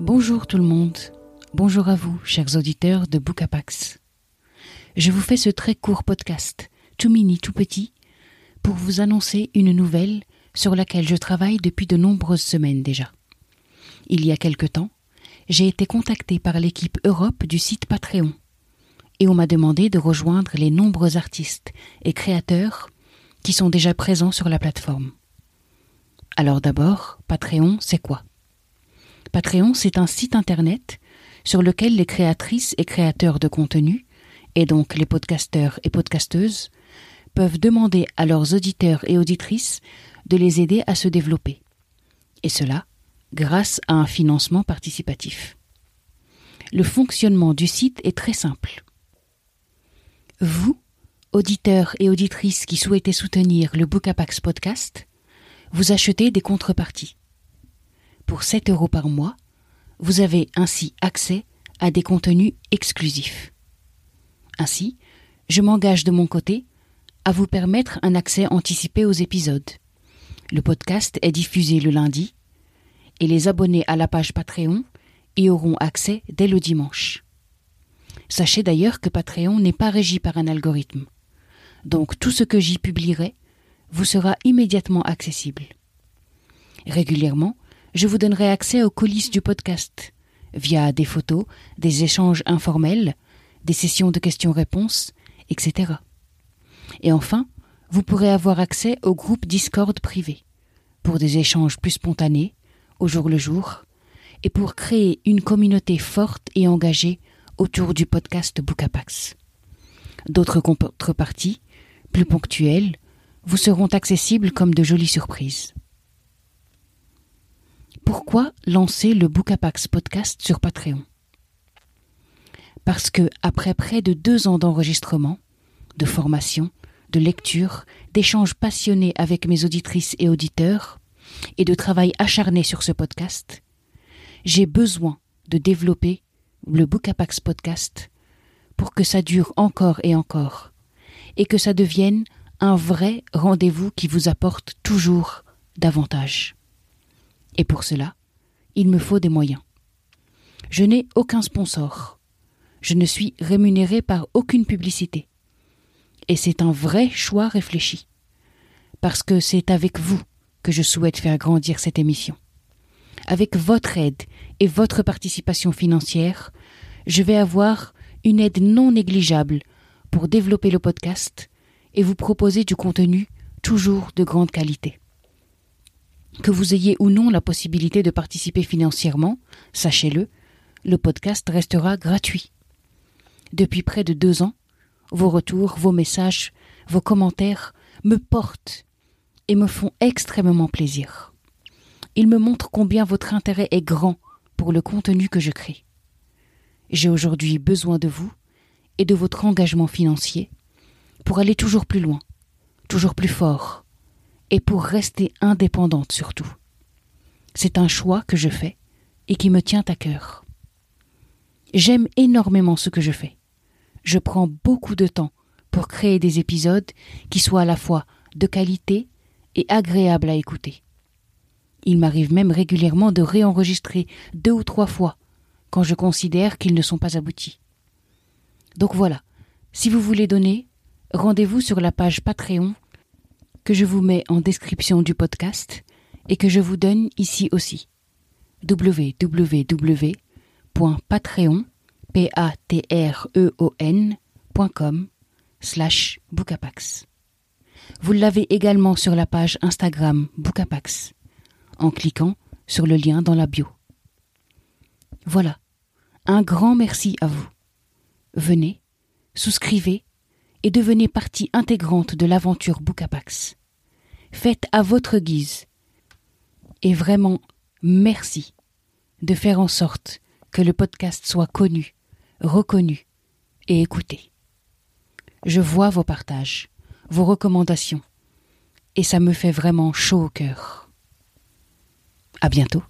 Bonjour tout le monde. Bonjour à vous, chers auditeurs de Bookapax. Je vous fais ce très court podcast, tout mini, tout petit, pour vous annoncer une nouvelle sur laquelle je travaille depuis de nombreuses semaines déjà. Il y a quelque temps, j'ai été contacté par l'équipe Europe du site Patreon et on m'a demandé de rejoindre les nombreux artistes et créateurs qui sont déjà présents sur la plateforme. Alors d'abord, Patreon, c'est quoi? Patreon, c'est un site internet sur lequel les créatrices et créateurs de contenu, et donc les podcasteurs et podcasteuses, peuvent demander à leurs auditeurs et auditrices de les aider à se développer. Et cela grâce à un financement participatif. Le fonctionnement du site est très simple. Vous, auditeurs et auditrices qui souhaitez soutenir le Bookapax podcast, vous achetez des contreparties. Pour 7 euros par mois, vous avez ainsi accès à des contenus exclusifs. Ainsi, je m'engage de mon côté à vous permettre un accès anticipé aux épisodes. Le podcast est diffusé le lundi et les abonnés à la page Patreon y auront accès dès le dimanche. Sachez d'ailleurs que Patreon n'est pas régi par un algorithme. Donc tout ce que j'y publierai vous sera immédiatement accessible. Régulièrement, je vous donnerai accès aux coulisses du podcast via des photos, des échanges informels, des sessions de questions-réponses, etc. Et enfin, vous pourrez avoir accès au groupe Discord privé pour des échanges plus spontanés, au jour le jour, et pour créer une communauté forte et engagée autour du podcast Bookapax. D'autres contreparties, plus ponctuelles, vous seront accessibles comme de jolies surprises. Pourquoi lancer le Bookapax podcast sur Patreon? Parce que, après près de deux ans d'enregistrement, de formation, de lecture, d'échanges passionnés avec mes auditrices et auditeurs, et de travail acharné sur ce podcast, j'ai besoin de développer le Bookapax podcast pour que ça dure encore et encore, et que ça devienne un vrai rendez-vous qui vous apporte toujours davantage. Et pour cela, il me faut des moyens. Je n'ai aucun sponsor. Je ne suis rémunéré par aucune publicité. Et c'est un vrai choix réfléchi. Parce que c'est avec vous que je souhaite faire grandir cette émission. Avec votre aide et votre participation financière, je vais avoir une aide non négligeable pour développer le podcast et vous proposer du contenu toujours de grande qualité. Que vous ayez ou non la possibilité de participer financièrement, sachez-le, le podcast restera gratuit. Depuis près de deux ans, vos retours, vos messages, vos commentaires me portent et me font extrêmement plaisir. Ils me montrent combien votre intérêt est grand pour le contenu que je crée. J'ai aujourd'hui besoin de vous et de votre engagement financier pour aller toujours plus loin, toujours plus fort, et pour rester indépendante surtout. C'est un choix que je fais et qui me tient à cœur. J'aime énormément ce que je fais. Je prends beaucoup de temps pour créer des épisodes qui soient à la fois de qualité et agréables à écouter. Il m'arrive même régulièrement de réenregistrer deux ou trois fois quand je considère qu'ils ne sont pas aboutis. Donc voilà, si vous voulez donner, rendez-vous sur la page Patreon que je vous mets en description du podcast et que je vous donne ici aussi. www.patreon.com slash bookapax. Vous l'avez également sur la page Instagram Bookapax en cliquant sur le lien dans la bio. Voilà, un grand merci à vous. Venez, souscrivez et devenez partie intégrante de l'aventure Bookapax. Faites à votre guise. Et vraiment, merci de faire en sorte que le podcast soit connu, reconnu et écouté. Je vois vos partages, vos recommandations, et ça me fait vraiment chaud au cœur. À bientôt.